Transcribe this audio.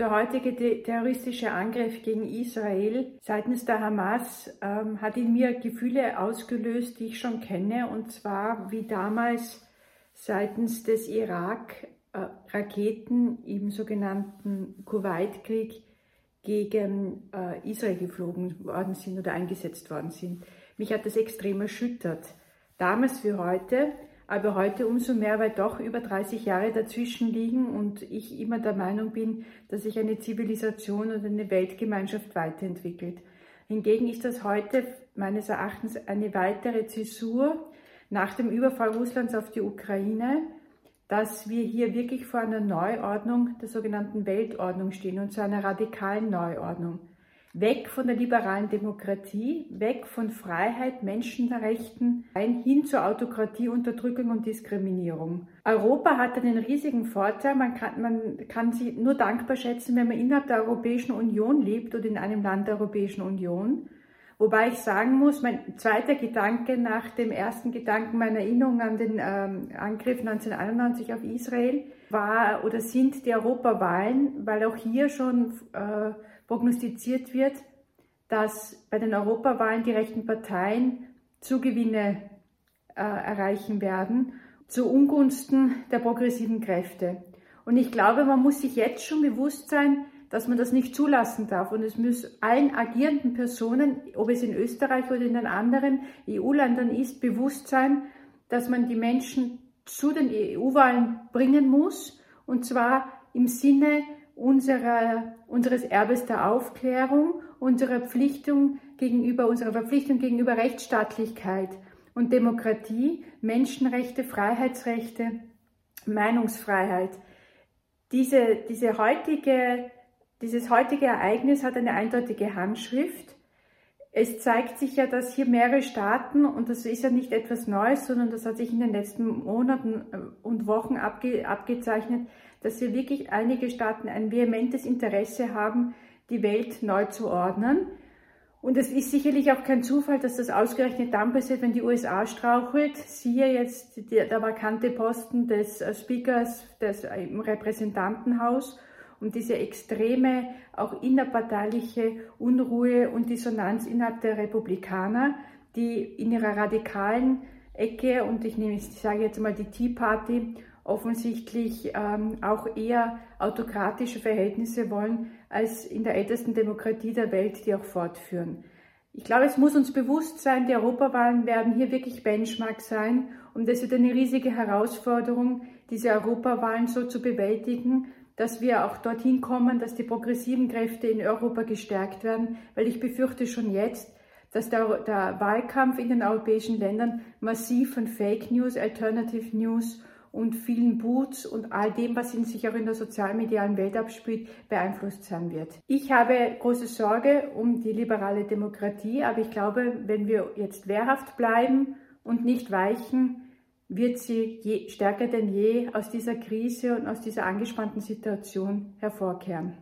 Der heutige terroristische Angriff gegen Israel seitens der Hamas ähm, hat in mir Gefühle ausgelöst, die ich schon kenne, und zwar wie damals seitens des Irak äh, Raketen im sogenannten Kuwait-Krieg gegen äh, Israel geflogen worden sind oder eingesetzt worden sind. Mich hat das extrem erschüttert. Damals wie heute, aber heute umso mehr, weil doch über 30 Jahre dazwischen liegen und ich immer der Meinung bin, dass sich eine Zivilisation und eine Weltgemeinschaft weiterentwickelt. Hingegen ist das heute meines Erachtens eine weitere Zäsur nach dem Überfall Russlands auf die Ukraine, dass wir hier wirklich vor einer Neuordnung der sogenannten Weltordnung stehen und zu einer radikalen Neuordnung. Weg von der liberalen Demokratie, weg von Freiheit, Menschenrechten, ein hin zur Autokratie, Unterdrückung und Diskriminierung. Europa hat einen riesigen Vorteil. Man kann, man kann sie nur dankbar schätzen, wenn man innerhalb der Europäischen Union lebt oder in einem Land der Europäischen Union. Wobei ich sagen muss, mein zweiter Gedanke nach dem ersten Gedanken meiner Erinnerung an den ähm, Angriff 1991 auf Israel war oder sind die Europawahlen, weil auch hier schon äh, prognostiziert wird, dass bei den Europawahlen die rechten Parteien Zugewinne äh, erreichen werden zu Ungunsten der progressiven Kräfte. Und ich glaube, man muss sich jetzt schon bewusst sein, dass man das nicht zulassen darf. Und es muss allen agierenden Personen, ob es in Österreich oder in den anderen EU-Ländern ist, bewusst sein, dass man die Menschen zu den EU-Wahlen bringen muss. Und zwar im Sinne unserer, unseres Erbes der Aufklärung, unserer Pflichtung gegenüber, unserer Verpflichtung gegenüber Rechtsstaatlichkeit und Demokratie, Menschenrechte, Freiheitsrechte, Meinungsfreiheit. Diese, diese heutige dieses heutige Ereignis hat eine eindeutige Handschrift. Es zeigt sich ja, dass hier mehrere Staaten, und das ist ja nicht etwas Neues, sondern das hat sich in den letzten Monaten äh, und Wochen abge, abgezeichnet, dass hier wirklich einige Staaten ein vehementes Interesse haben, die Welt neu zu ordnen. Und es ist sicherlich auch kein Zufall, dass das ausgerechnet dann passiert, wenn die USA strauchelt. Siehe jetzt der, der vakante Posten des äh, Speakers des, äh, im Repräsentantenhaus und diese extreme, auch innerparteiliche Unruhe und Dissonanz innerhalb der Republikaner, die in ihrer radikalen Ecke, und ich, nehme, ich sage jetzt mal die Tea Party, offensichtlich ähm, auch eher autokratische Verhältnisse wollen, als in der ältesten Demokratie der Welt, die auch fortführen. Ich glaube, es muss uns bewusst sein, die Europawahlen werden hier wirklich Benchmark sein und es wird eine riesige Herausforderung, diese Europawahlen so zu bewältigen, dass wir auch dorthin kommen, dass die progressiven Kräfte in Europa gestärkt werden, weil ich befürchte schon jetzt, dass der, der Wahlkampf in den europäischen Ländern massiv von Fake News, Alternative News und vielen Boots und all dem, was in sich auch in der sozialmedialen Welt abspielt, beeinflusst sein wird. Ich habe große Sorge um die liberale Demokratie, aber ich glaube, wenn wir jetzt wehrhaft bleiben und nicht weichen, wird sie je, stärker denn je aus dieser Krise und aus dieser angespannten Situation hervorkehren.